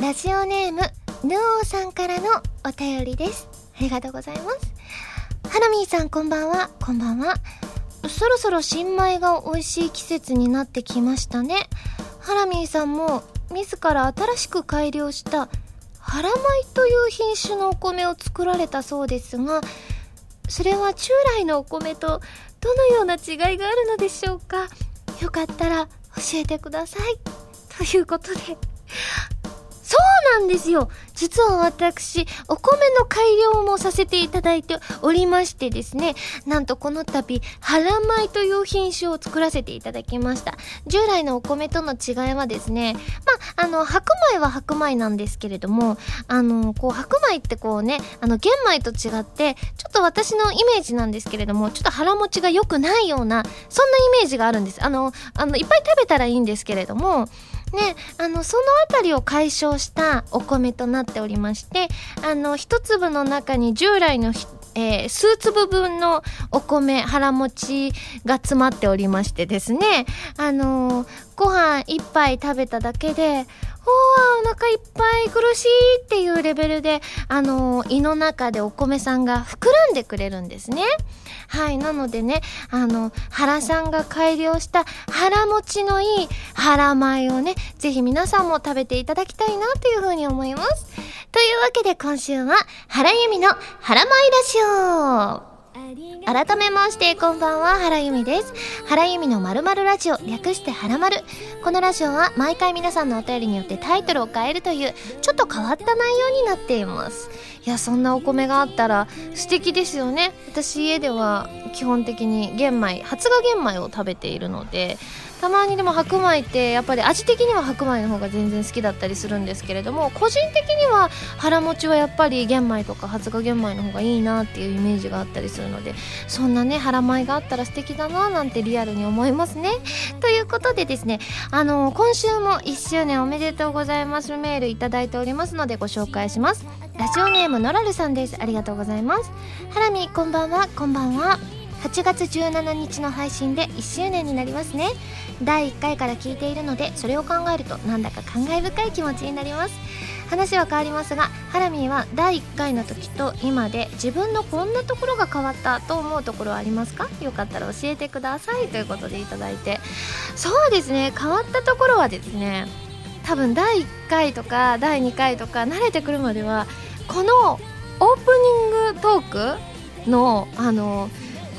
ラジオネームヌオさんからのお便りです。ありがとうございます。ハラミーさんこんばんは。こんばんは。そろそろ新米が美味しい季節になってきましたね。ハラミーさんも自ら新しく改良したハラ米という品種のお米を作られたそうですがそれは従来のお米とどのような違いがあるのでしょうか？よかったら教えてください。ということでそうなんですよ実は私、お米の改良もさせていただいておりましてですね、なんとこの度、原米という品種を作らせていただきました。従来のお米との違いはですね、まあ、あの、白米は白米なんですけれども、あの、こう、白米ってこうね、あの、玄米と違って、ちょっと私のイメージなんですけれども、ちょっと腹持ちが良くないような、そんなイメージがあるんです。あの、あの、いっぱい食べたらいいんですけれども、ね、あの、そのあたりを解消したお米となっておりまして、あの、一粒の中に従来のえー、数粒分のお米、腹持ちが詰まっておりましてですね、あのー、ご飯一杯食べただけで、おお腹いっぱい苦しいっていうレベルで、あのー、胃の中でお米さんが膨らんでくれるんですね。はい。なのでね、あの、原さんが改良した腹持ちのいい腹米をね、ぜひ皆さんも食べていただきたいなというふうに思います。というわけで今週は、原由美の腹米ラジオ。改めましてこんばんは原由美です。原由美のまるまるラジオ略してはらまるこのラジオは毎回皆さんのお便りによってタイトルを変えるというちょっと変わった内容になっています。いやそんなお米があったら素敵ですよね。私家では基本的に玄米発芽玄米を食べているのでたまにでも白米ってやっぱり味的には白米の方が全然好きだったりするんですけれども個人的には腹持ちはやっぱり玄米とか発芽玄米の方がいいなっていうイメージがあったりするのでそんなね腹米があったら素敵だななんてリアルに思いますね。ということでですねあの今週も1周年おめでとうございます。メールいただいておりますのでご紹介します。ラジオネームノラルさんです。ありがとうございます。ハラミこんばんは。こんばんは。8月17日の配信で1周年になりますね。第1回から聞いているのでそれを考えるとなんだか感慨深い気持ちになります。話は変わりますがハラミーは第1回の時と今で自分のこんなところが変わったと思うところはありますか？よかったら教えてください。ということでいただいて。そうですね。変わったところはですね多分第1回とか第2回とか慣れてくるまではこのオープニングトークのあの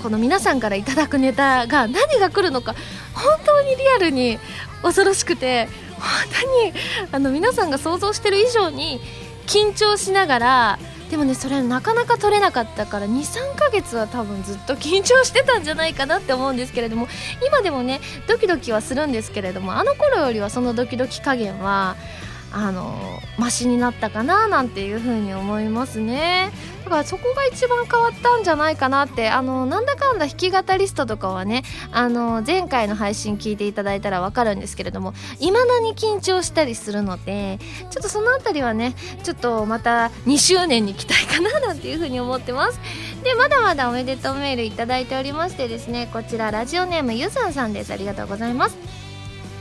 この皆さんからいただくネタが何が来るのか本当にリアルに恐ろしくて本当にあの皆さんが想像してる以上に緊張しながらでもねそれなかなか取れなかったから23ヶ月は多分ずっと緊張してたんじゃないかなって思うんですけれども今でもねドキドキはするんですけれどもあの頃よりはそのドキドキ加減はあのマシになったかななんていうふうに思いますね。だからそこが一番変わったんじゃないかなってあのなんだかんだ弾き語りストとかはねあの前回の配信聞いていただいたらわかるんですけれどもいまだに緊張したりするのでちょっとそのあたりはねちょっとまた2周年に期待かななんていうふうに思ってます。でまだまだおめでとうメールいただいておりましてですねこちらラジオネームゆさんさんです。ありがとうございます。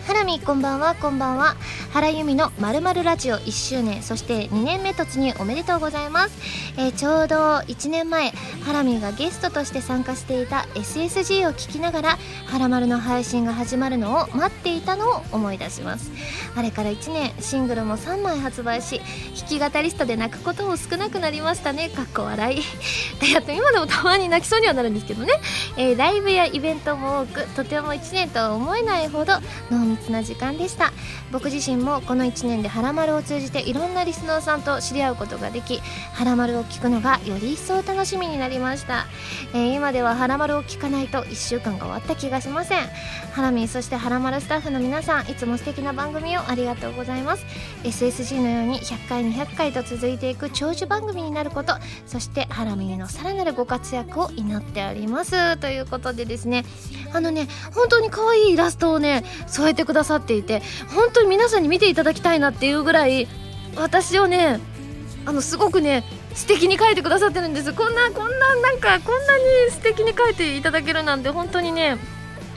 ハラミこんばんはこんばんは。原由美のまるまるラジオ1周年。そして2年目突入おめでとうございます、えー、ちょうど1年前ハラミがゲストとして参加していた SSG を聞きながらハラマルの配信が始まるのを待っていたのを思い出します。あれから1年シングルも3枚発売し弾き語りストで泣くことも少なくなりましたね。かっこ笑い。やっと今でもたまに泣きそうにはなるんですけどね、えー、ライブやイベントも多くとても1年とは思えないほど濃密な時間でした。僕自身もこの1年で「はらまる」を通じていろんなリスナーさんと知り合うことができ「はらまる」を聞くのがより一層楽しみになりました、えー、今では「はらまる」を聞かないと1週間が終わった気がしません。ハラミそして「はらまる」スタッフの皆さんいつも素敵な番組をありがとうございます。SSG のように100回200回と続いていく長寿番組になることそしてハラミのさらなるご活躍を祈っております。ということでですねあのね本当に可愛いイラストをね添えてくださっていて本当に皆さんに見ていただきたいなっていうぐらい私をねあのすごくね素敵に描いてくださってるんです。こんなこんななんかこんなに素敵に描いていただけるなんて本当にね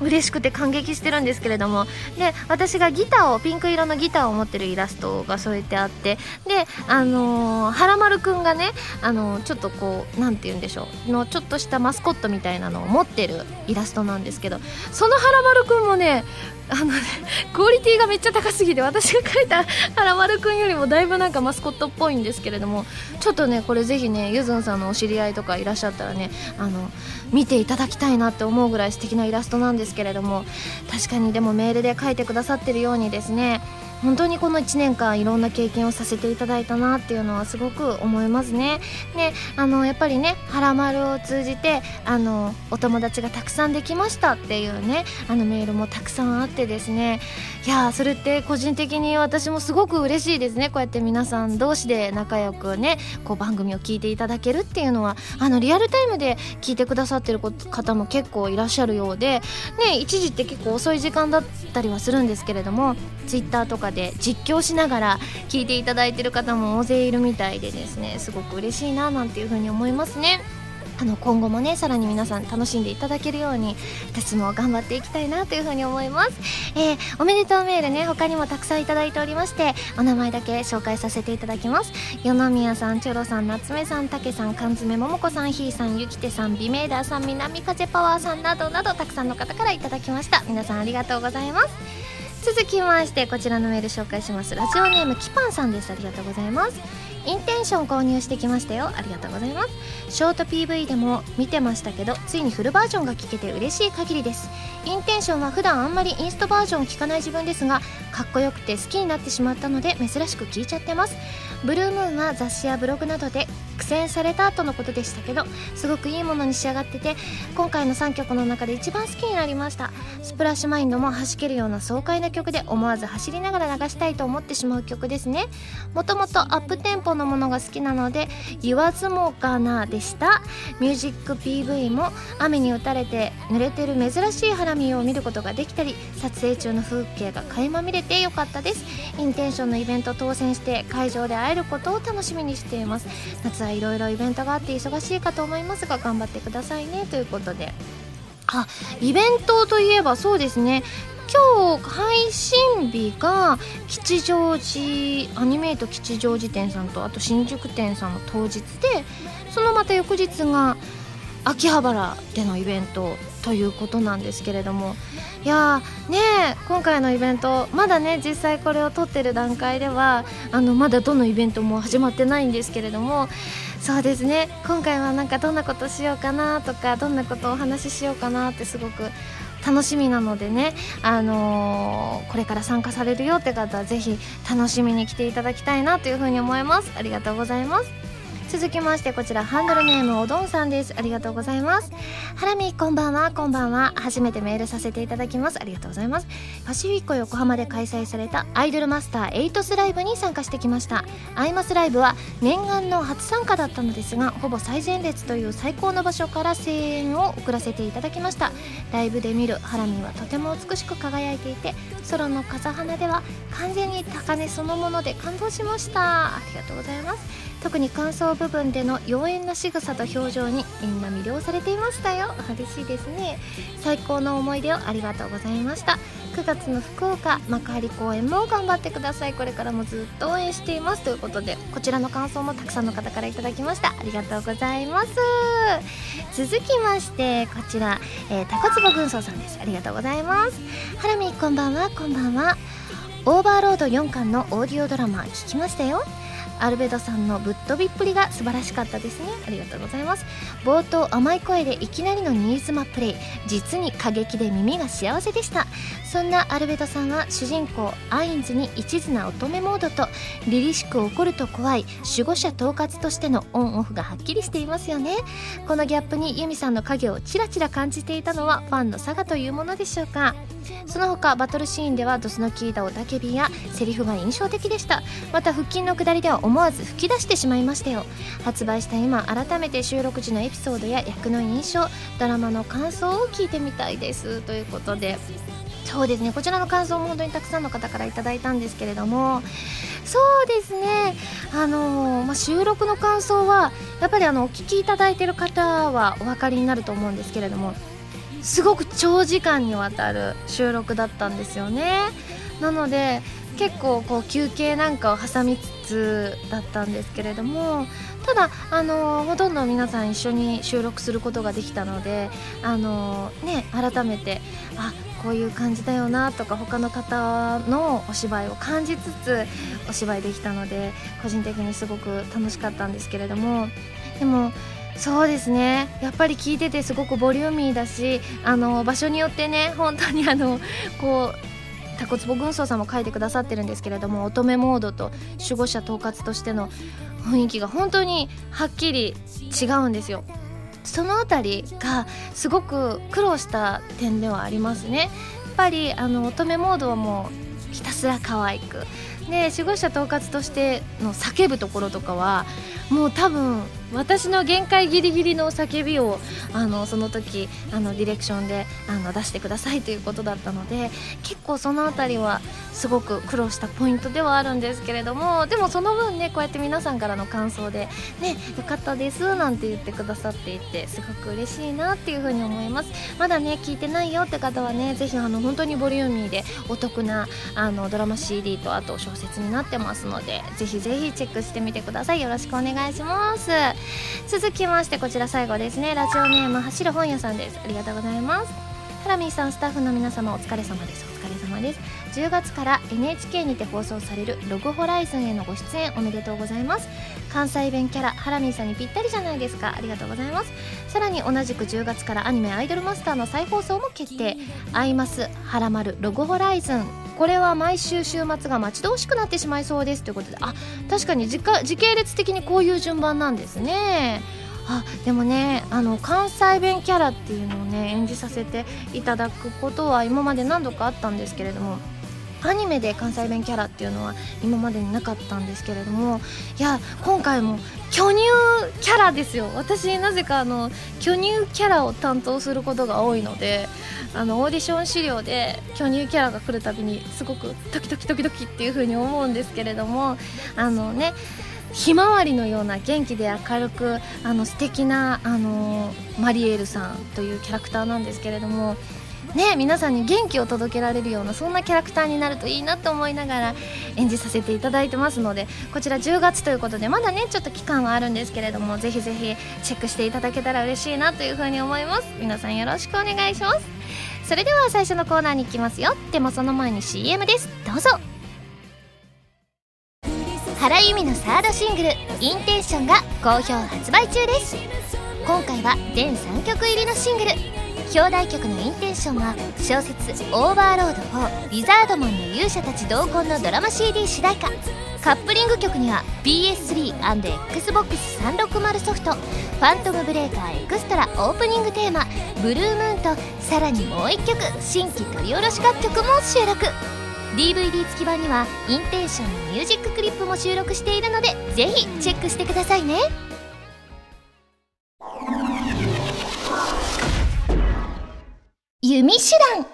嬉しくて感激してるんですけれども。で私がギターをピンク色のギターを持ってるイラストが添えてあってであのー、はらまるくんがね、あのー、ちょっとこう何て言うんでしょうのちょっとしたマスコットみたいなのを持ってるイラストなんですけどそのはらまるくんもねあのねクオリティがめっちゃ高すぎて私が描いた 原丸くんよりもだいぶなんかマスコットっぽいんですけれどもちょっとねこれぜひねゆずんさんのお知り合いとかいらっしゃったらねあの見ていただきたいなって思うぐらい素敵なイラストなんですけれども確かにでもメールで書いてくださってるようにですね本当にこの1年間いろんな経験をさせていただいたなっていうのはすごく思いますね。であのやっぱりね「はらまる」を通じてあのお友達がたくさんできましたっていうねあのメールもたくさんあってですね。いやそれって個人的に私もすごく嬉しいですね。こうやって皆さん同士で仲良くねこう番組を聞いていただけるっていうのは。あのリアルタイムで聞いてくださってる方も結構いらっしゃるようで。ね一時って結構遅い時間だったりはするんですけれども Twitter とかで実況しながら聞いていただいてる方も大勢いるみたいでですねすごく嬉しいななんていうふうに思いますね。あの今後もねさらに皆さん楽しんでいただけるように私も頑張っていきたいなというふうに思います、えー、おめでとうメールね他にもたくさんいただいておりましてお名前だけ紹介させていただきます。与那宮さんチョロさん夏目さんたけさん缶詰桃子さんひーさんゆきてさん美メーダーさん南風パワーさんなどなどたくさんの方からいただきました。皆さんありがとうございます。続きましてこちらのメール紹介します。ラジオネームキパンさんです。ありがとうございます。インテンション購入してきましたよ。ありがとうございます。ショート PV でも見てましたけどついにフルバージョンが聴けて嬉しい限りです。インテンションは普段あんまりインストバージョンを聴かない自分ですがかっこよくて好きになってしまったので珍しく聞いちゃってます。ブルームーンは雑誌やブログなどで苦戦された後のことでしたけどすごくいいものに仕上がってて今回の3曲の中で一番好きになりました。スプラッシュマインドも弾けるような爽快な曲で思わず走りながら流したいと思ってしまう曲ですね。もともとアップテンポのものが好きなので言わずもがなでした。ミュージック PV も雨に打たれて濡れてる珍しいハラミを見ることができたり撮影中の風景が垣間見れてよかったです。インテンションのイベント当選して会場で会えることを楽しみにしています。夏はいろいろイベントがあって忙しいかと思いますが頑張ってくださいね。ということで。あイベントといえばそうですね。今日配信日が吉祥寺アニメイト吉祥寺店さんとあと新宿店さんの当日でそのまた翌日が秋葉原でのイベントということなんですけれどもいやね今回のイベントまだね実際これを撮ってる段階ではあのまだどのイベントも始まってないんですけれどもそうですね今回はなんかどんなことしようかなとかどんなことをお話ししようかなってすごく楽しみなのでね、あのー、これから参加されるよって方はぜひ楽しみに来ていただきたいなというふうに思います。ありがとうございます。続きましてこちらハンドルネームおどんさんです。ありがとうございます。ハラミこんばんは。こんばんは。初めてメールさせていただきます。ありがとうございます。パシフィッコ横浜で開催されたアイドルマスターエイトスライブに参加してきました。アイマスライブは念願の初参加だったのですがほぼ最前列という最高の場所から声援を送らせていただきました。ライブで見るハラミはとても美しく輝いていてソロの風花では完全に高値そのもので感動しました。ありがとうございます。特に感想部分での妖艶な仕草と表情にみんな魅了されていましたよ。嬉しいですね。最高の思い出をありがとうございました。9月の福岡幕張公演も頑張ってください。これからもずっと応援しています。ということでこちらの感想もたくさんの方からいただきました。ありがとうございます。続きましてこちら、えー、タコツボ軍曹さんです。ありがとうございます。ハラミこんばんは。こんばんは。オーバーロード4巻のオーディオドラマ聞きましたよ。アルベドさんのぶっ飛びっぷりが素晴らしかったですね。ありがとうございます。冒頭甘い声でいきなりの新妻プレイ。実に過激で耳が幸せでした。そんなアルベドさんは主人公アインズに一途な乙女モードと凛々しく怒ると怖い守護者統括としてのオンオフがはっきりしていますよね。このギャップにユミさんの影をちらちら感じていたのはファンの差がというものでしょうか。その他バトルシーンではドスの効いた雄たけびやセリフが印象的でした。また腹筋の下りでは思わず吹き出してしまいましたよ。発売した今改めて収録時のエピソードや役の印象ドラマの感想を聞いてみたいです。ということで。そうですね。こちらの感想も本当にたくさんの方からいただいたんですけれどもそうですね。あのー、まあ、収録の感想はやっぱりあのお聞きいただいてる方はお分かりになると思うんですけれどもすごく長時間にわたる収録だったんですよね。なので結構こう休憩なんかを挟みつつだったんですけれどもただあのほとんど皆さん一緒に収録することができたのであのね改めてあこういう感じだよなとか他の方のお芝居を感じつつお芝居できたので個人的にすごく楽しかったんですけれどもでもそうですねやっぱり聞いててすごくボリューミーだしあの場所によってね本当にあのこうタコツボ軍曹さんも書いてくださってるんですけれども乙女モードと守護者統括としての雰囲気が本当にはっきり違うんですよ。その辺りがすごく苦労した点ではありますね。やっぱりあの乙女モードはもうひたすら可愛く。で守護者統括としての叫ぶところとかはもう多分私の限界ギリギリの叫びをあのその時あのディレクションであの出してくださいということだったので結構その辺りはすごく苦労したポイントではあるんですけれどもでもその分ねこうやって皆さんからの感想で「ねよかったです」なんて言ってくださっていてすごく嬉しいなっていうふうに思います。まだね聞いてないよって方はねぜひあの本当にボリューミーでお得なあのドラマ CD とあと小説になってますのでぜひぜひチェックしてみてください。よろしくお願いします。続きましてこちら最後ですね。ラジオネーム走る本屋さんです。ありがとうございます。ハラミーさんスタッフの皆様お疲れ様です。お疲れ様です。10月から NHK にて放送されるログホライズンへのご出演おめでとうございます。関西弁キャラハラミーさんにぴったりじゃないですか。ありがとうございます。さらに同じく10月からアニメアイドルマスターの再放送も決定。アイマスハラマルログホライズン。これは毎週週末が待ち遠しくなってしまいそうです。ということであ確かに時時系列的にこういう順番なんですね。あでもねあの関西弁キャラっていうのをね演じさせていただくことは今まで何度かあったんですけれどもアニメで関西弁キャラっていうのは今までになかったんですけれどもいや今回も巨乳キャラですよ。私なぜかあの巨乳キャラを担当することが多いのであのオーディション資料で巨乳キャラが来るたびにすごくドキドキドキドキっていう風に思うんですけれどもあのねひまわりのような元気で明るくあの素敵なあのマリエルさんというキャラクターなんですけれどもね皆さんに元気を届けられるようなそんなキャラクターになるといいなと思いながら演じさせていただいてますのでこちら10月ということでまだねちょっと期間はあるんですけれどもぜひぜひチェックしていただけたら嬉しいなというふうに思います。皆さんよろしくお願いします。それでは最初のコーナーに行きますよ。でもその前に CM です。どうぞ。原由実のサードシングル「インテンション」が好評発売中です。今回は全3曲入りのシングル。表題曲の「インテンション」は小説「オーバーロード4リザードマンの勇者たち同梱」のドラマ CD 主題歌。カップリング曲には PS3&XBOX360 ソフト「ファントムブレーカーエクストラ」オープニングテーマ「ブルームーン」とさらにもう1曲新規録り下ろし楽曲も収録。DVD 付き版にはインテンションのミュージッククリップも収録しているのでぜひチェックしてくださいね。弓手段。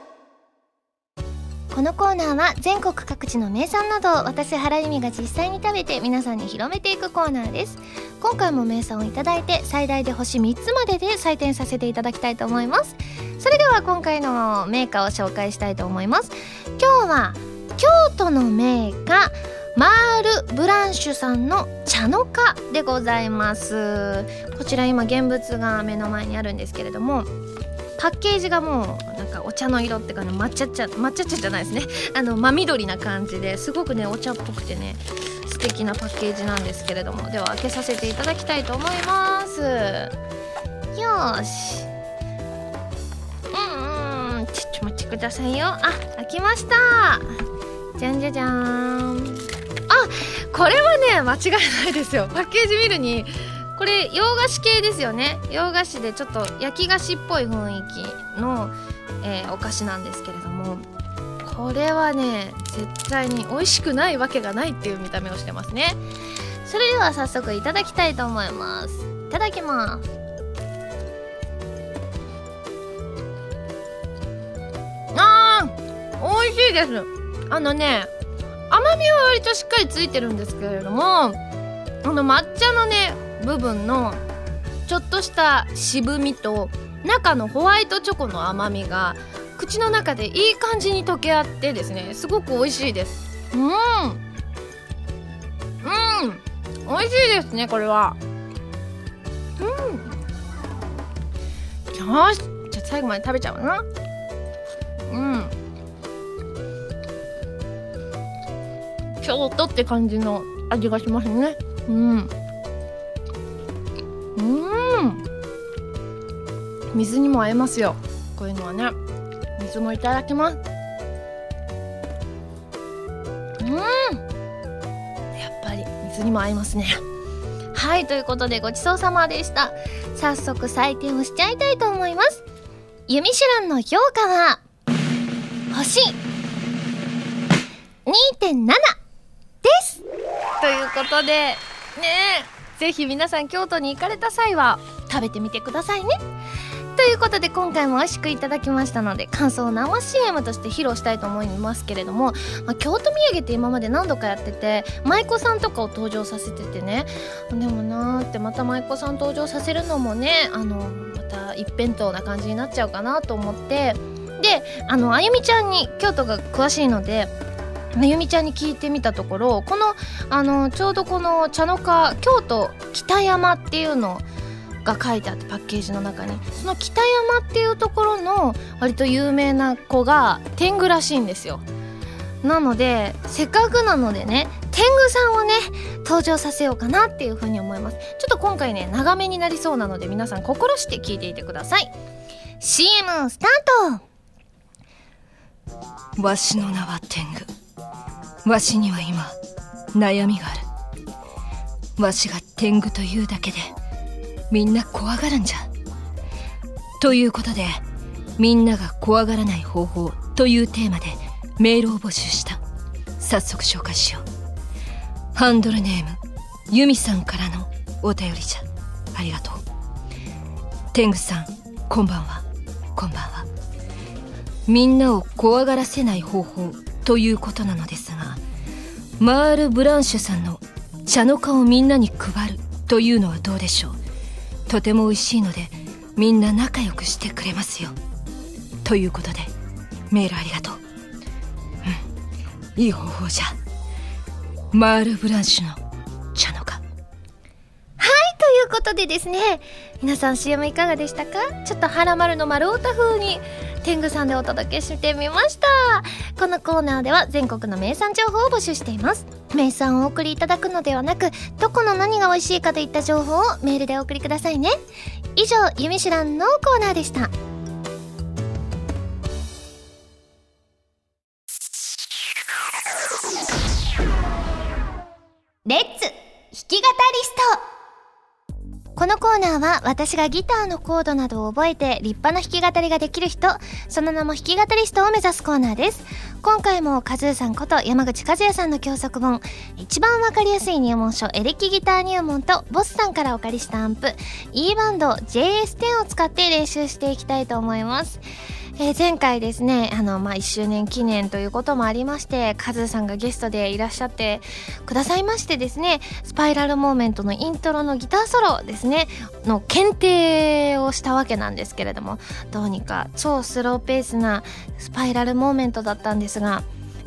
このコーナーは全国各地の名産などを私原由美が実際に食べて皆さんに広めていくコーナーです。今回も名産をいただいて最大で星3つまでで採点させていただきたいと思います。それでは今回のメーカーを紹介したいと思います。今日は京都のメーカーマール・ブランシュさんの茶の花でございます。こちら今現物が目の前にあるんですけれどもパッケージがもうなんかお茶の色っていうかね抹茶茶抹茶茶じゃないですね。あの真緑な感じですごくねお茶っぽくてね素敵なパッケージなんですけれども。では開けさせていただきたいと思います。よし。うんうん。ちょっと待ってくださいよ。あ開きました。じゃんじゃじゃーん。あこれはね間違いないですよ。パッケージ見るにこれ洋菓子系ですよね。洋菓子でちょっと焼き菓子っぽい雰囲気の、えー、お菓子なんですけれども。これはね絶対に美味しくないわけがないっていう見た目をしてますね。それでは早速いただきたいと思います。いただきます。あー美味しいです。あのね甘みは割としっかりついてるんですけれどもあの抹茶のね部分のちょっとした渋みと中のホワイトチョコの甘みが口の中でいい感じに溶け合ってですねすごく美味しいです。うん。うん。美味しいですねこれは。うん。よし。じゃあ最後まで食べちゃうな。うん。京都って感じの味がしますね。うん。うん。水にも合いますよ。こういうのはね。水もいただきます。うん。やっぱり水にも合いますね。はいということでごちそうさまでした。早速採点をしちゃいたいと思います。ユミシュランの評価は星2.7です。ということでねえ。ぜひ皆さん京都に行かれた際は食べてみてくださいね。ということで今回も美味しくいただきましたので感想を生 CM として披露したいと思いますけれども、まあ、京都土産って今まで何度かやってて舞妓さんとかを登場させててね。でもなーってまた舞妓さん登場させるのもねあのまた一辺倒な感じになっちゃうかなと思って。であのあゆみちゃんに京都が詳しいのであゆみちゃんに聞いてみたところこのあのちょうどこの茶の花京都北山っていうのが書いてあってパッケージの中に。その北山っていうところの割と有名な子が天狗らしいんですよ。なのでせっかくなのでね天狗さんをね登場させようかなっていうふうに思います。ちょっと今回ね長めになりそうなので皆さん心して聞いていてください。CM スタート。わしの名は天狗。わしには今悩みがある。わしが天狗というだけでみんな怖がるんじゃ。ということでみんなが怖がらない方法というテーマでメールを募集した。早速紹介しよう。ハンドルネームユミさんからのお便りじゃ。ありがとう。天狗さんこんばんは。こんばんは。みんなを怖がらせない方法ということなのですがマール・ブランシュさんの茶の花をみんなに配るというのはどうでしょう？とても美味しいのでみんな仲良くしてくれますよ。ということでメールありがとう。うんいい方法じゃ。マール・ブランシュのということでですね皆さん CM いかがでしたか？ちょっとハラマルの丸太風に天狗さんでお届けしてみました。このコーナーでは全国の名産情報を募集しています。名産をお送りいただくのではなくどこの何が美味しいかといった情報をメールでお送りくださいね。以上「ゆみしらん」のコーナーでした。レッツ弾き語りスト。このコーナーは私がギターのコードなどを覚えて立派な弾き語りができる人、その名も弾き語りストを目指すコーナーです。今回もカズーさんこと山口和也さんの教則本、一番わかりやすい入門書エレキギター入門とボスさんからお借りしたアンプ E バンド JS10 を使って練習していきたいと思います。えー、前回ですね、あの、まあ、1周年記念ということもありまして、カズさんがゲストでいらっしゃってくださいましてですね、スパイラルモーメントのイントロのギターソロですね、の検定をしたわけなんですけれども、どうにか超スローペースなスパイラルモーメントだったんですが、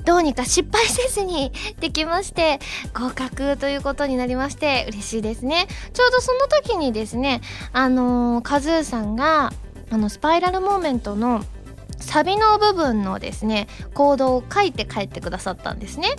どうにか失敗せずにできまして、合格ということになりまして、嬉しいですね。ちょうどその時にですね、あのー、カズーさんが、あの、スパイラルモーメントのサビの部分のですねコードを書いて帰ってくださったんですね。で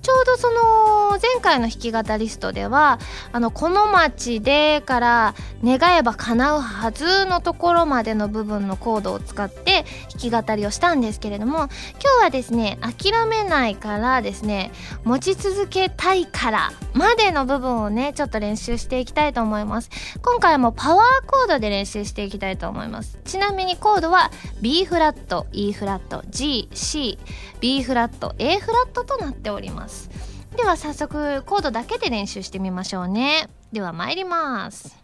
ちょうどその前回の弾き語リストではあのこの町でから願えば叶うはずのところまでの部分のコードを使って弾き語りをしたんですけれども今日はですね諦めないからですね持ち続けたいからまでの部分をねちょっと練習していきたいと思います。今回もパワーコードで練習していきたいと思います。ちなみにコードは B フラット E フラット G C B フラット A フラットとなっております。では早速コードだけで練習してみましょうね。では参ります。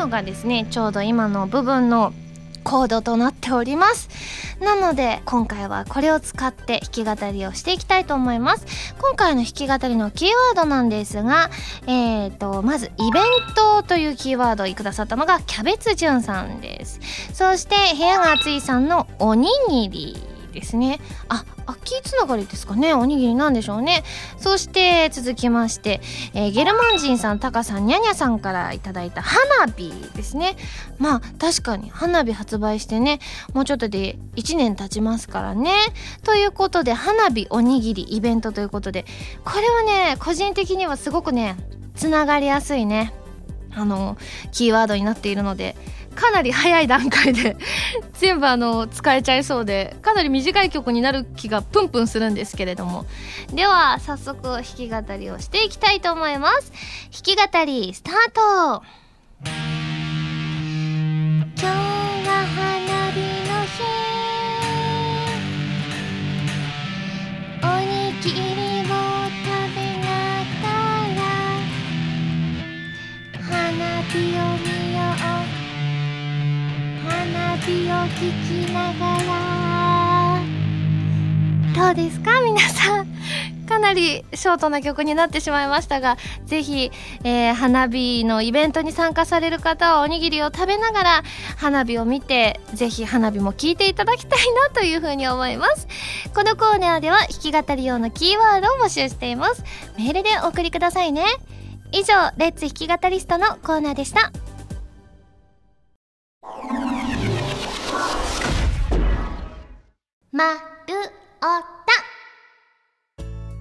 のがですねちょうど今の部分のコードとなっております。なので今回はこれを使って弾き語りをしていきたいと思います。今回の弾き語りのキーワードなんですがえーとまずイベントというキーワードをくださったのがキャベツンさんです。そして部屋が暑いさんのおにぎり。ですね。あ秋つながりですかね。おにぎりなんでしょうね。そして続きまして、えー、ゲルマン人さんタカさんニャニャさんからいただいた花火ですね。まあ確かに花火発売してねもうちょっとで1年経ちますからね。ということで花火おにぎりイベントということでこれはね個人的にはすごくねつながりやすいね。あのキーワードになっているのでかなり早い段階で 全部あの使えちゃいそうでかなり短い曲になる気がプンプンするんですけれども。では早速弾き語りをしていきたいと思います。弾き語りスタート!花火を聞きながら。どうですか？皆さん。かなりショートな曲になってしまいましたがぜひ、えー、花火のイベントに参加される方はおにぎりを食べながら花火を見てぜひ花火も聞いていただきたいなというふうに思います。このコーナーでは弾き語り用のキーワードを募集しています。メールでお送りくださいね。以上レッツ弾き語りストのコーナーでした。まるおた。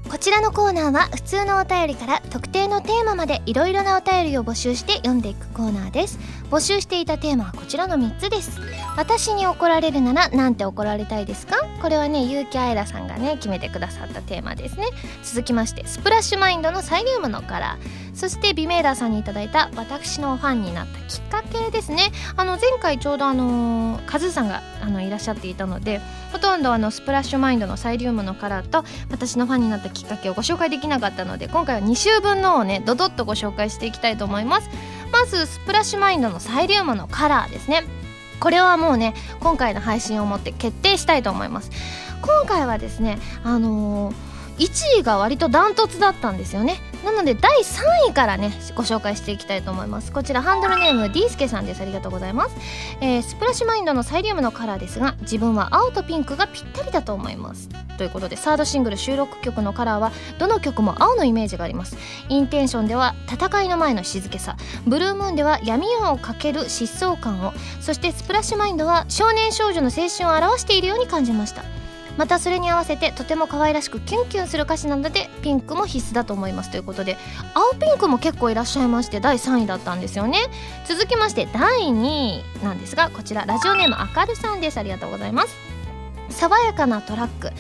こちらのコーナーは普通のお便りから特定のテーマまでいろいろなお便りを募集して読んでいくコーナーです。募集していたテーマはこちらの3つです。私に怒られるならなんて怒られたいですか？これはね結城愛らさんがね決めてくださったテーマですね。続きましてスプラッシュマインドのサイリウムのカラーそしてビメーダーさんにいただいた私のファンになったきっかけですね。あの前回ちょうどあのカズさんがあのいらっしゃっていたのでほとんどあのスプラッシュマインドのサイリウムのカラーと私のファンになったきっかけをご紹介できなかったので今回は2週分のをねドドッとご紹介していきたいと思います。まずスプラッシュマインドのサイリウムのカラーですね。これはもうね今回の配信をもって決定したいと思います。今回はですねあのー1位が割とダントツだったんですよね。なので第3位からねご紹介していきたいと思います。こちらハンドルネーム D スケさんです。ありがとうございます、えー、スプラッシュマインドのサイリウムのカラーですが自分は青とピンクがぴったりだと思います。ということでサードシングル収録曲のカラーはどの曲も青のイメージがあります。インテンションでは戦いの前の静けさ。ブルームーンでは闇夜をかける疾走感を。そしてスプラッシュマインドは少年少女の青春を表しているように感じました。またそれに合わせてとても可愛らしくキュンキュンする歌詞なのでピンクも必須だと思いますということで青ピンクも結構いらっしゃいまして第3位だったんですよね。続きまして第2位なんですがこちらラジオネームあかるさんです。ありがとうございます。爽やかなトラック。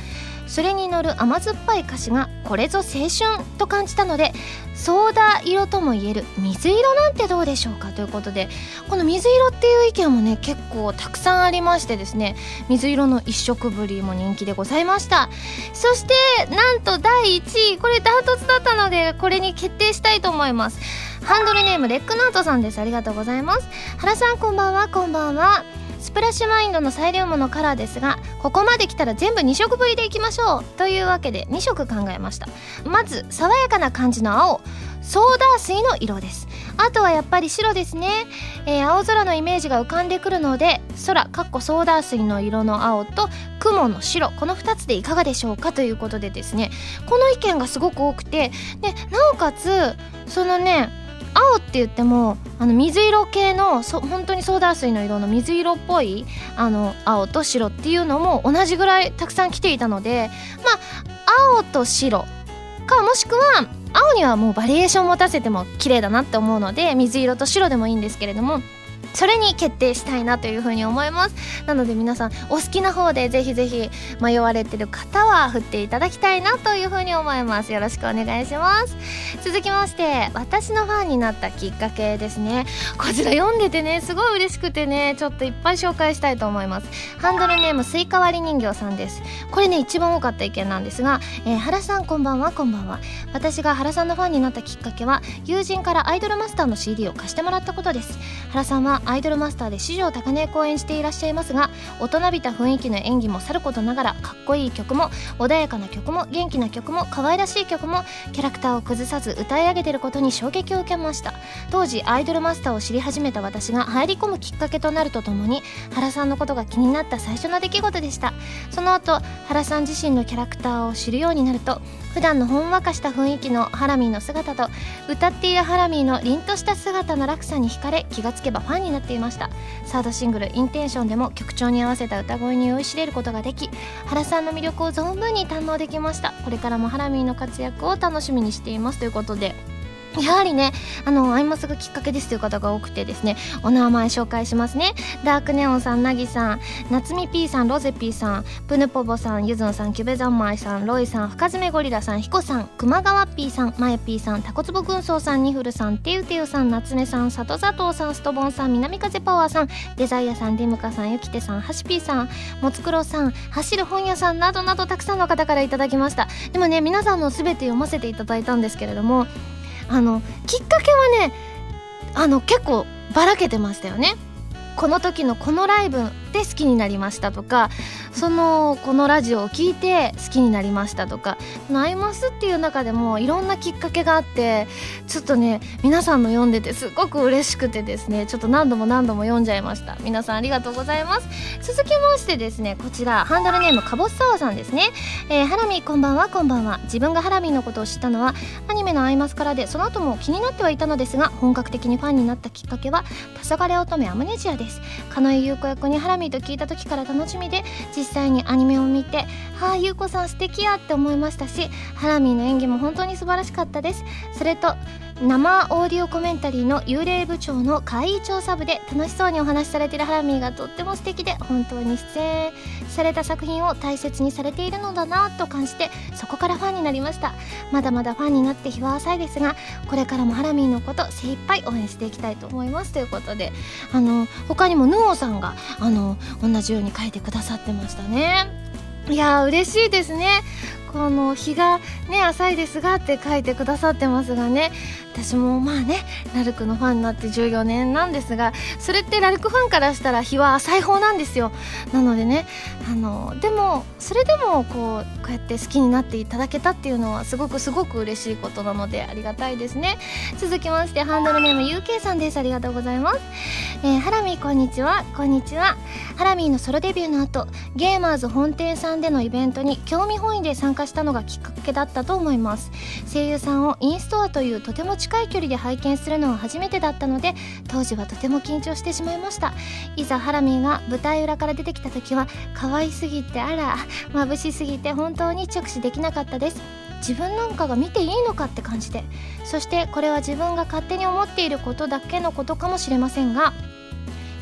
それに乗る甘酸っぱい歌詞がこれぞ青春と感じたのでソーダ色ともいえる水色なんてどうでしょうかということでこの水色っていう意見もね結構たくさんありましてですね水色の一色ぶりも人気でございました。そしてなんと第1位これダントツだったのでこれに決定したいと思います。ハンドルネームレックナートさんです。ありがとうございます。原さんこんばんはこんばんは。スプラッシュマインドのサイリウムのカラーですがここまで来たら全部2色ぶりでいきましょう。というわけで2色考えました。まず爽やかな感じの青。ソーダ水の色です。あとはやっぱり白ですね、えー、青空のイメージが浮かんでくるので空かっこソーダ水の色の青と雲の白。この2つでいかがでしょうか？ということでですね。この意見がすごく多くてでなおかつそのね青って言ってもあの水色系のそ本当にソーダ水の色の水色っぽいあの青と白っていうのも同じぐらいたくさん来ていたのでまあ青と白かもしくは青にはもうバリエーション持たせても綺麗だなって思うので水色と白でもいいんですけれどもそれに決定したいなというふうに思います。なので皆さんお好きな方でぜひぜひ迷われてる方は振っていただきたいなというふうに思います。よろしくお願いします。続きまして私のファンになったきっかけですね。こちら読んでてねすごい嬉しくてねちょっといっぱい紹介したいと思います。ハンドルネームスイカ割り人形さんです。これね一番多かった意見なんですが、えー、原さんこんばんはこんばんは。私が原さんのファンになったきっかけは友人からアイドルマスターの CD を貸してもらったことです。原さんはアイドルマスターで四条高音役を演じていらっしゃいますが大人びた雰囲気の演技もさることながらかっこいい曲も穏やかな曲も元気な曲も可愛らしい曲もキャラクターを崩さず歌い上げてることに衝撃を受けました。当時アイドルマスターを知り始めた私が入り込むきっかけとなるとともに原さんのことが気になった最初の出来事でした。その後原さん自身のキャラクターを知るようになると普段のほんわかした雰囲気のハラミーの姿と歌っているハラミーの凛とした姿の落差に惹かれ気がつけばファンになっていました。サードシングル「インテンション」でも曲調に合わせた歌声に酔いしれることができ原さんの魅力を存分に堪能できました。これからもハラミーの活躍を楽しみにしています。ということでやはりね、あの、アイマスがきっかけですという方が多くてですね、お名前紹介しますね。ダークネオンさん、なぎさん、夏み P さん、ロゼ P さん、プヌポボさん、ゆずんさん、キュベザンマイさん、ロイさん、深爪ゴリラさん、ヒコさん、熊川 P さん、まや P さん、タコツボ軍曹さん、ニフルさん、テウテウさん、夏目さん、里佐藤さん、ストボンさん、南風パワーさん、デザイアさん、ディムカさん、ゆきてさん、ハシピーさん、もつくろさん、走る本屋さんなどなどたくさんの方からいただきました。でもね、皆さんの全て読ませていただいたんですけれども、あのきっかけはねあの結構ばらけてましたよね。この時のこのライブで好きになりましたとかそのこのラジオを聴いて好きになりましたとか「アイマス」っていう中でもいろんなきっかけがあってちょっとね皆さんの読んでてすごく嬉しくてですねちょっと何度も何度も読んじゃいました。皆さんありがとうございます。続きましてですねこちらハンドルネームかぼっさわさんですね、えー、ハラミこんばんはこんばんは。自分がハラミのことを知ったのはアニメの「アイマス」からでその後も気になってはいたのですが本格的にファンになったきっかけは「黄昏乙女アムネジア」です。狩野優子役にハラミと聞いた時から楽しみで実際にアニメを見て「はあ優子さん素敵や」って思いましたしハラミーの演技も本当に素晴らしかったです。それと生オーディオコメンタリーの幽霊部長の会議調査部で楽しそうにお話しされているハラミーがとっても素敵で本当に出演された作品を大切にされているのだなと感じてそこからファンになりました。まだまだファンになって日は浅いですがこれからもハラミーのこと精一杯応援していきたいと思いますということであの他にもヌオさんがあの同じように書いてくださってましたね。いや嬉しいですね。この日がね浅いですがって書いてくださってますがね。私もまあねラルクのファンになって14年なんですがそれってラルクファンからしたら日は浅い方なんですよ。なのでねあのでもそれでもこうこうやって好きになっていただけたっていうのはすごくすごく嬉しいことなのでありがたいですね。続きましてハンドルネーム UK さんです。ありがとうございます、えー、ハラミこんにちは。こんにちは。ハラミーのソロデビューの後ゲーマーズ本店さんでのイベントに興味本位で参加したのがきっかけだったと思います。声優さんをインストアというとても近い距離で拝見するのは初めてだったので当時はとても緊張してしまいました。いざハラミーが舞台裏から出てきた時は可愛すぎてあら眩しすぎて本当に直視できなかったです。自分なんかが見ていいのかって感じで。そしてこれは自分が勝手に思っていることだけのことかもしれませんが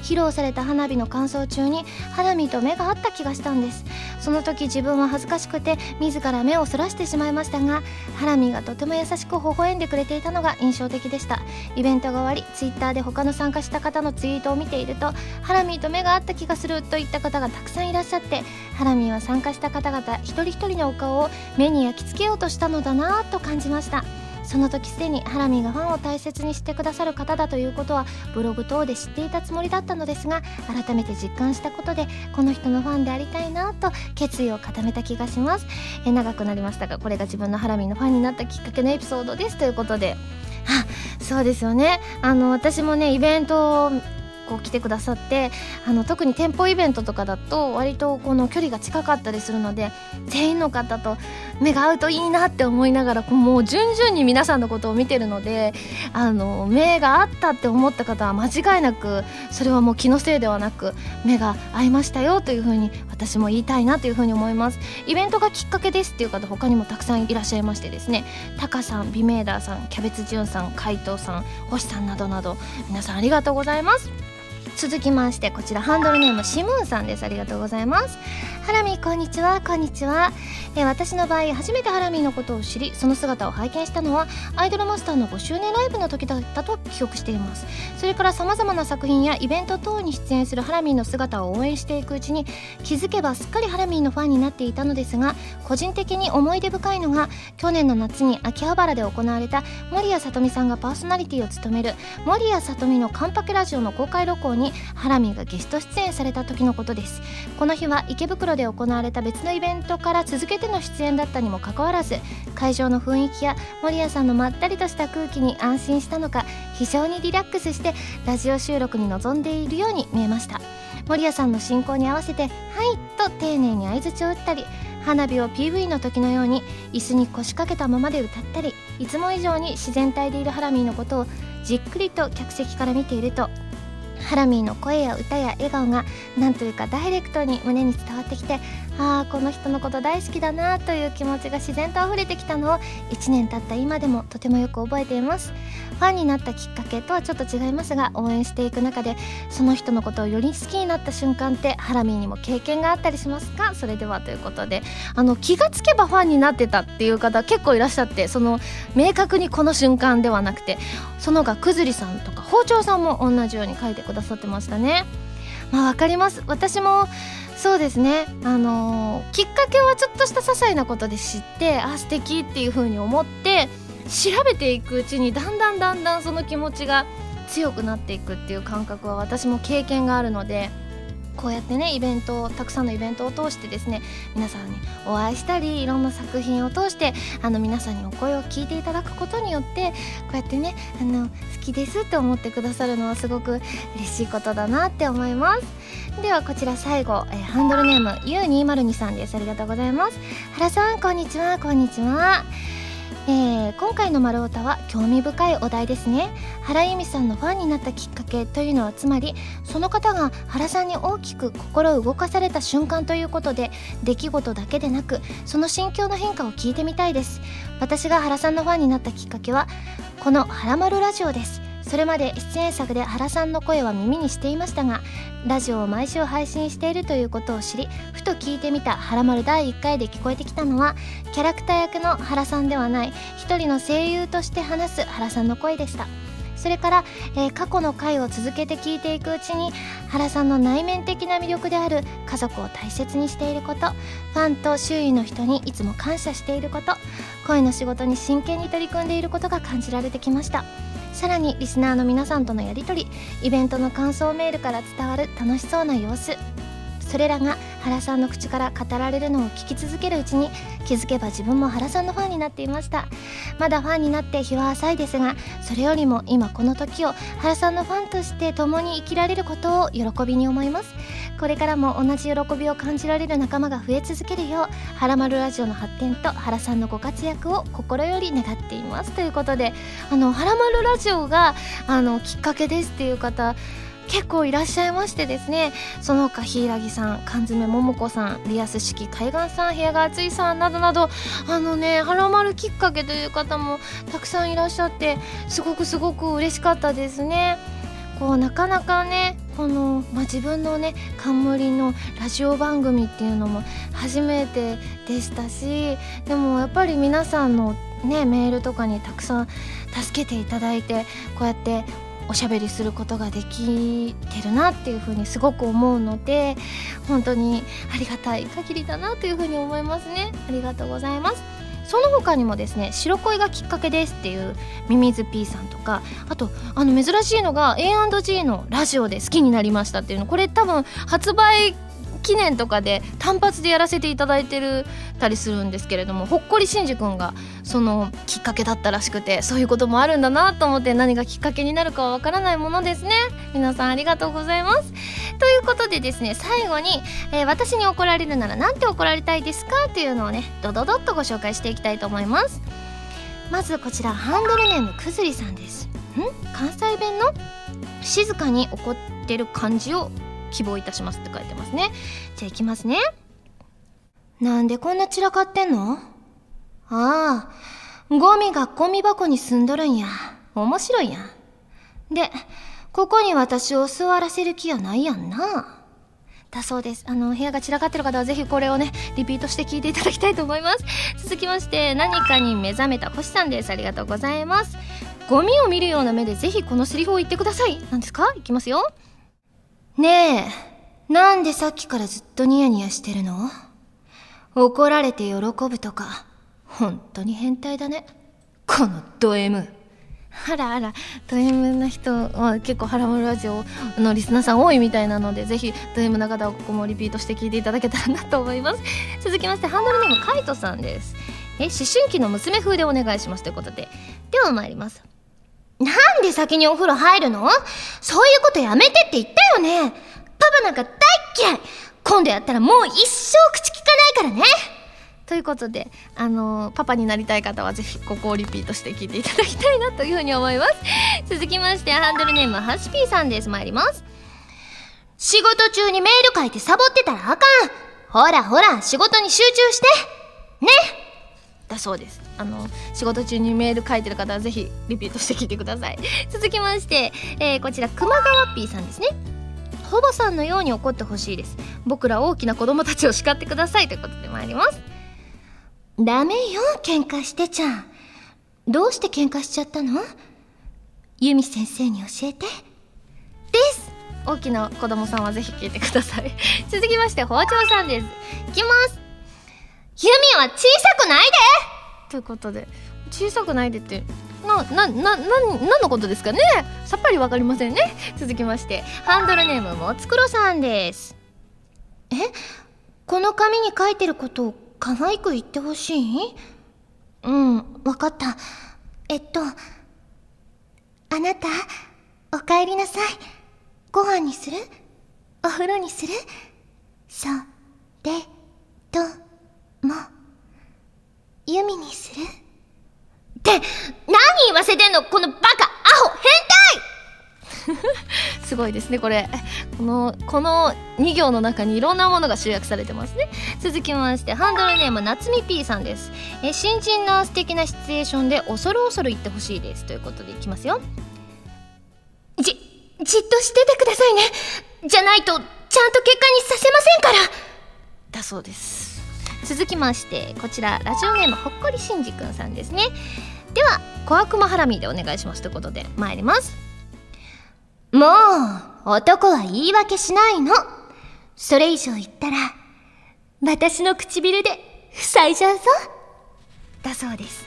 披露された花火の感想中に花見と目が合った気がしたんです。その時自分は恥ずかしくて自ら目をそらしてしまいましたがハラミがとても優しく微笑んでくれていたのが印象的でした。イベントが終わりツイッターで他の参加した方のツイートを見ているとハラミーと目が合った気がするといった方がたくさんいらっしゃってハラミーは参加した方々一人一人のお顔を目に焼き付けようとしたのだなぁと感じました。その時すでにハラミがファンを大切にしてくださる方だということはブログ等で知っていたつもりだったのですが改めて実感したことでこの人のファンでありたいなと決意を固めた気がします。え長くなりましたがこれが自分のハラミのファンになったきっかけのエピソードですということで。あそうですよね。あの私もねイベントこう来てくださってあの特に店舗イベントとかだと割とこの距離が近かったりするので全員の方と目が合うといいなって思いながらもう順々に皆さんのことを見てるのであの目が合ったって思った方は間違いなくそれはもう気のせいではなく目が合いましたよというふうに私も言いたいなというふうに思います。イベントがきっかけですっていう方他にもたくさんいらっしゃいましてですね。タカさんビメーダーさんキャベツジュンさん海藤さん星さんなどなど皆さんありがとうございます。続きましてこちらハンドルネームシムーンさんです。ありがとうございます。ハラミこんにちは。こんにちは、え、私の場合初めてハラミのことを知りその姿を拝見したのはアイドルマスターの5周年ライブの時だったと記憶しています。それからさまざまな作品やイベント等に出演するハラミーの姿を応援していくうちに気づけばすっかりハラミーのファンになっていたのですが個人的に思い出深いのが去年の夏に秋葉原で行われた守谷さとみさんがパーソナリティを務める守谷さとみのカンパケラジオの公開録音にハラミーがゲスト出演された時のことです。この日は池袋で行われた別のイベントから続けての出演だったにもかかわらず会場の雰囲気や守谷さんのまったりとした空気に安心したのか非常にリラックスしてラジオ収録に臨んでいるように見えました。守谷さんの進行に合わせて「はい」と丁寧に相づちを打ったり花火を PV の時のように椅子に腰掛けたままで歌ったりいつも以上に自然体でいるハラミーのことをじっくりと客席から見ているとハラミーの声や歌や笑顔がなんというかダイレクトに胸に伝わってきてああこの人のこと大好きだなという気持ちが自然と溢れてきたのを1年経った今でもとてもよく覚えています。ファンになったきっかけとはちょっと違いますが応援していく中でその人のことをより好きになった瞬間ってハラミーにも経験があったりしますか？それではということであの気がつけばファンになってたっていう方結構いらっしゃってその明確にこの瞬間ではなくてそのがくずりさんとか包丁さんも同じように書いてくださってましたね。まあわかります。私もそうですね。あのー、きっかけはちょっとした些細なことで知ってあ素敵っていう風に思って調べていくうちにだんだんだんだんその気持ちが強くなっていくっていう感覚は私も経験があるのでこうやってねイベントをたくさんのイベントを通してですね皆さんにお会いしたりいろんな作品を通してあの皆さんにお声を聞いていただくことによってこうやってねあの好きですって思ってくださるのはすごく嬉しいことだなって思います。ではこちら最後、えー、ハンドルネーム U202 さんです。ありがとうございます。原さんこんにちはこんにちは。えー、今回の「丸太」は興味深いお題ですね。原由美さんのファンになったきっかけというのはつまりその方が原さんに大きく心を動かされた瞬間ということで出来事だけでなくその心境の変化を聞いてみたいです。私が原さんのファンになったきっかけはこの「原丸ラジオ」です。それまで出演作で原さんの声は耳にしていましたがラジオを毎週配信しているということを知りふと聞いてみた「はらまる」第1回で聞こえてきたのはキャラクター役の原さんではない一人の声優として話す原さんの声でした。それから、えー、過去の回を続けて聞いていくうちに原さんの内面的な魅力である家族を大切にしていることファンと周囲の人にいつも感謝していること声の仕事に真剣に取り組んでいることが感じられてきました。さらにリスナーの皆さんとのやり取りイベントの感想メールから伝わる楽しそうな様子。それらが原さんの口から語られるのを聞き続けるうちに気づけば自分も原さんのファンになっていました。まだファンになって日は浅いですがそれよりも今この時を原さんのファンとして共に生きられることを喜びに思います。これからも同じ喜びを感じられる仲間が増え続けるよう「はらまるラジオ」の発展と原さんのご活躍を心より願っています。ということで「あのはらまるラジオが」あのきっかけですっていう方結構いらっしゃいましてですねその他柊さん缶詰桃子さんリアス式海岸さん部屋が暑いさんなどなどあのねはらまるきっかけという方もたくさんいらっしゃってすごくすごく嬉しかったですね。こうなかなかねこの、まあ、自分のね冠のラジオ番組っていうのも初めてでしたしでもやっぱり皆さんのねメールとかにたくさん助けていただいてこうやっておしゃべりすることができてるなっていうふうにすごく思うので本当にありがたい限りだなというふうに思いますね。ありがとうございます。その他にもですね白恋がきっかけですっていうミミズ P さんとかあとあの珍しいのが A&G のラジオで好きになりましたっていうのこれ多分発売記念とかで単発でやらせていただいてるたりするんですけれどもほっこりしんじ君がそのきっかけだったらしくてそういうこともあるんだなと思って何がきっかけになるかはわからないものですね。皆さんありがとうございます。ということでですね最後に、えー、私に怒られるなら何て怒られたいですかっていうのをねドドドッとご紹介していきたいと思います。まずこちらハンドルネームくずりさんです。ん？関西弁の？静かに怒ってる感じを希望いたしますって書いてますね。じゃあ行きますね。なんでこんな散らかってんの？ああ、ゴミがゴミ箱に住んどるんや。面白いやん。で、ここに私を座らせる気はないやんな。だそうです。あの、部屋が散らかってる方はぜひこれをね、リピートして聞いていただきたいと思います。続きまして、何かに目覚めた星さんです。ありがとうございます。ゴミを見るような目でぜひこのセリフを言ってください。何ですか？いきますよ。ねえ、なんでさっきからずっとニヤニヤしてるの？怒られて喜ぶとか、本当に変態だね。このド M。あらあら、ド M な人は結構ハラムラジオのリスナーさん多いみたいなので、ぜひド M な方はここもリピートして聞いていただけたらなと思います。続きまして、ハンドルネームカイトさんです。え、思春期の娘風でお願いしますということで。では参ります。なんで先にお風呂入るの？そういうことやめてって言ったよね。パパなんか大嫌い今度やったらもう一生口聞かないからねということで、あのー、パパになりたい方はぜひここをリピートして聞いていただきたいなというふうに思います。続きまして、ハンドルネームハシピーさんです。参ります。仕事中にメール書いてサボってたらあかんほらほら、仕事に集中してねだそうです。あの、仕事中にメール書いてる方はぜひリピートして聞いてください。続きまして、えー、こちら、熊川 P さんですね。ほぼさんのように怒ってほしいです。僕ら大きな子供たちを叱ってください。ということで参ります。ダメよ喧嘩してちゃん。どうして喧嘩しちゃったの？ユミ先生に教えて。です。大きな子供さんはぜひ聞いてください。続きまして包丁さんです。いきます。ユミは小さくないで。ということで小さくないでってな、な、な、な、何のことですかね？さっぱりわかりませんね？続きまして、ハンドルネームもつくろさんです。え？この紙に書いてることを可愛く言ってほしい？うん、わかった。えっと、あなた、お帰りなさい。ご飯にする？お風呂にする？そ、れ、と、も、弓にする？って何言わせてんの？このバカアホ変態！すごいですねこれ。このこの2行の中にいろんなものが集約されてますね。続きましてハンドルネーム夏美 P さんです。え新人な素敵なシチュエーションで恐る恐る言ってほしいです。ということでいきますよ。じじっとしててくださいね。じゃないとちゃんと結果にさせませんから。だそうです。続きましてこちらラジオネームほっこりしんじくんさんですね。では小悪魔ハラミでお願いしますということで参ります。もう男は言い訳しないの。それ以上言ったら私の唇で塞いじゃうぞ。だそうです。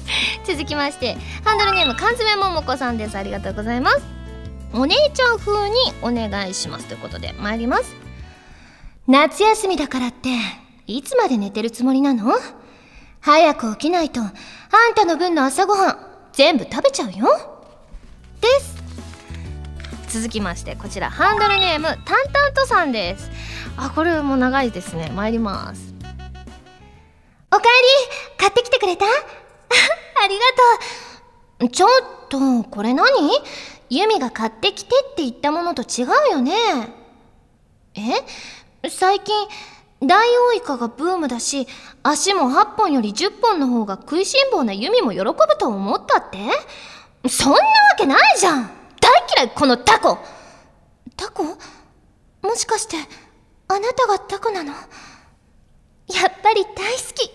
続きましてハンドルネーム缶詰ももこさんです。ありがとうございます。お姉ちゃん風にお願いしますということで参ります。夏休みだからっていつまで寝てるつもりなの？早く起きないと、あんたの分の朝ごはん、全部食べちゃうよ。です。続きまして、こちら、ハンドルネーム、タンタントさんです。あ、これも長いですね。参ります。おかえり買ってきてくれた？ありがとう。ちょっと、これ何？ユミが買ってきてって言ったものと違うよね。え？最近、ダイオウイカがブームだし、足も8本より10本の方が食いしん坊なユミも喜ぶと思ったって？そんなわけないじゃん！大嫌いこのタコ！タコ？もしかして、あなたがタコなの？やっぱり大好き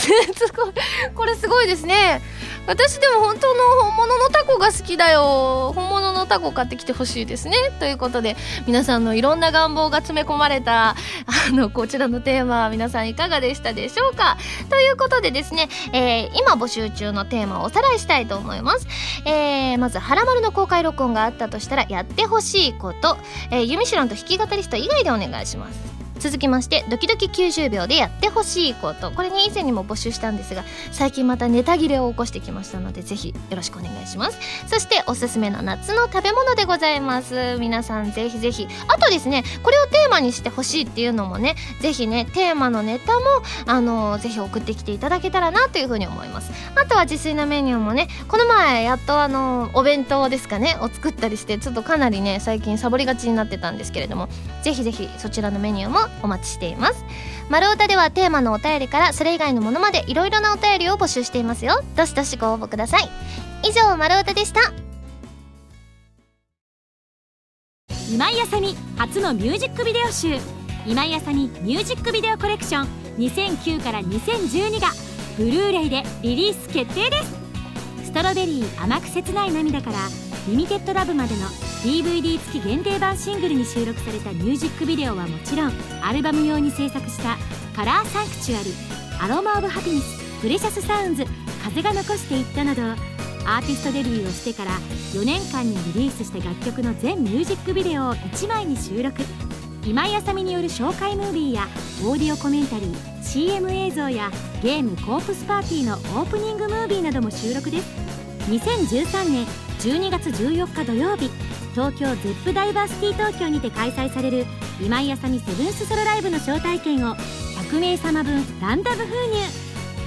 すごい。これすごいですね。私でも本当の本物のタコが好きだよ。本物のタコ買ってきてほしいですね。ということで、皆さんのいろんな願望が詰め込まれた、あの、こちらのテーマは、皆さんいかがでしたでしょうかということでですね、えー、今募集中のテーマをおさらいしたいと思います。えー、まず、はらまるの公開録音があったとしたら、やってほしいこと、えー、ユミシロンと弾き語りスト以外でお願いします。続きましてドキドキ90秒でやってほしいこと。これね以前にも募集したんですが最近またネタ切れを起こしてきましたのでぜひよろしくお願いします。そしておすすめの夏の食べ物でございます。皆さんぜひぜひ。あとですねこれをテーマにしてほしいっていうのもねぜひねテーマのネタもあのぜひ送ってきていただけたらなというふうに思います。あとは自炊のメニューもねこの前やっとあのお弁当ですかねを作ったりしてちょっとかなりね最近サボりがちになってたんですけれどもぜひぜひそちらのメニューもお待ちしています。丸太ではテーマのお便りからそれ以外のものまでいろいろなお便りを募集していますよ。どしどしご応募ください。以上丸太でした。今井あさみ初のミュージックビデオ集。今井あさみミュージックビデオコレクション2009から2012がブルーレイでリリース決定です。ストロベリー甘く切ない涙からリミテッドラブまでの DVD 付き限定版シングルに収録されたミュージックビデオはもちろんアルバム用に制作した「カラーサンクチュアリ」「アロマ・オブ・ハピネス」「プレシャス・サウンズ」「風が残していった」などアーティストデビューをしてから4年間にリリースした楽曲の全ミュージックビデオを1枚に収録。今井あさみによる紹介ムービーやオーディオコメンタリー CM 映像やゲームコープスパーティーのオープニングムービーなども収録です。2013年12月14日土曜日東京ゼップダイバーシティ東京にて開催される今井あさみセブンスソロライブの招待券を100名様分ランダム封入。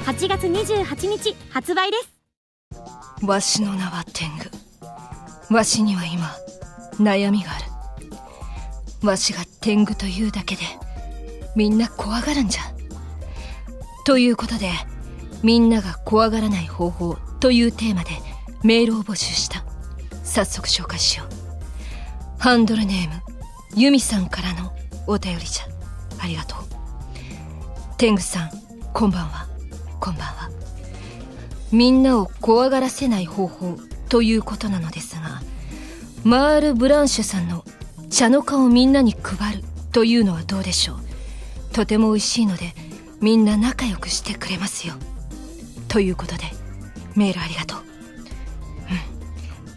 8月28日発売です。わしの名は天狗。わしには今悩みがある。わしが天狗というだけでみんな怖がるんじゃ。ということでみんなが怖がらない方法というテーマでメールを募集した。早速紹介しよう。ハンドルネームユミさんからのお便りじゃ。ありがとう。天狗さんこんばんは。こんばんは。みんなを怖がらせない方法ということなのですがマール・ブランシュさんの茶の花をみんなに配るというのはどうでしょう。とても美味しいのでみんな仲良くしてくれますよ。ということでメールありがとう。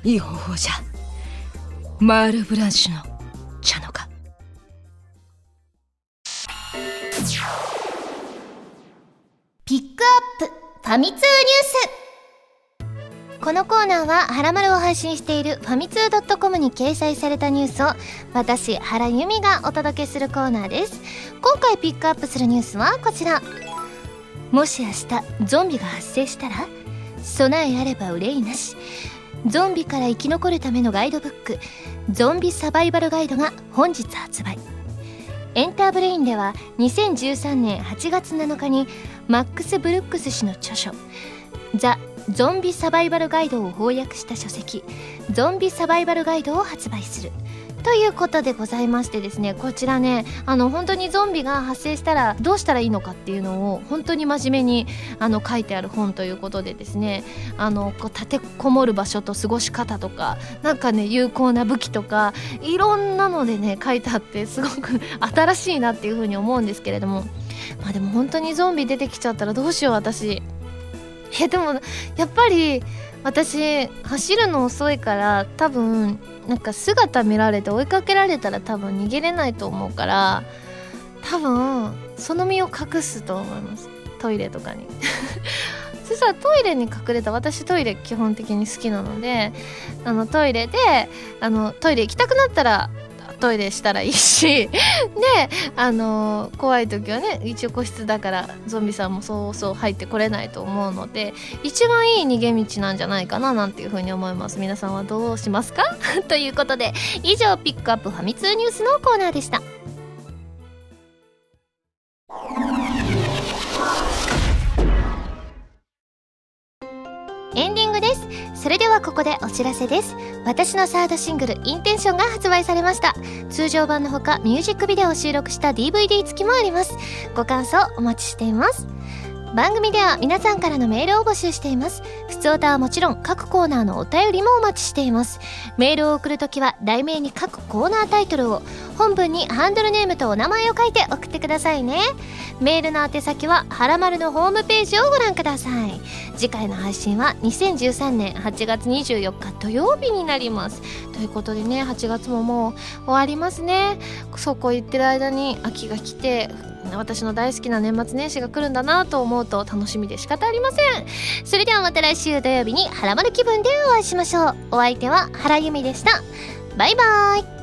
いい方法じゃマール・ブランシュの茶の花ピックアップファミ通ニュースこのコーナーは、ハラマルを配信しているファミツー .com に掲載されたニュースを、私、原由美がお届けするコーナーです。今回ピックアップするニュースはこちら。もし明日、ゾンビが発生したら備えあれば憂いなし。ゾンビから生き残るためのガイドブック、ゾンビサバイバルガイドが本日発売。エンターブレインでは2013年8月7日にマックス・ブルックス氏の著書「ザ・ゾンビサバイバルガイドを翻訳した書籍ゾンビサバイバルガイドを発売するということでございましてですねこちらねあの本当にゾンビが発生したらどうしたらいいのかっていうのを本当に真面目にあの書いてある本ということでですねあのこう立てこもる場所と過ごし方とかなんかね有効な武器とかいろんなのでね書いてあってすごく 新しいなっていうふうに思うんですけれどもまあでも本当にゾンビ出てきちゃったらどうしよう私。えでもやっぱり私走るの遅いから多分なんか姿見られて追いかけられたら多分逃げれないと思うから多分その身を隠すと思います。トイレとかに。そしたらトイレに隠れた私トイレ基本的に好きなのであのトイレであのトイレ行きたくなったらトイレしたらいいし であの怖い時はね一応個室だからゾンビさんもそうそう入ってこれないと思うので一番いい逃げ道なんじゃないかななんていうふうに思います。皆さんはどうしますか？ということで以上ピックアップファミ通ニュースのコーナーでした。それではここでお知らせです。私のサードシングル「インテンション」が発売されました。通常版のほかミュージックビデオを収録した DVD 付きもあります。ご感想お待ちしています。番組では皆さんからのメールを募集しています。普通歌はもちろん各コーナーのお便りもお待ちしています。メールを送るときは題名に各コーナータイトルを、本文にハンドルネームとお名前を書いて送ってくださいね。メールの宛先は、はらまるのホームページをご覧ください。次回の配信は2013年8月24日土曜日になります。ということでね、8月ももう終わりますね。そこう言ってる間に秋が来て、私の大好きな年末年始が来るんだなと思うと楽しみで仕方ありません。それではまた来週土曜日にハラマル気分でお会いしましょう。お相手は原由美でした。バイバーイ。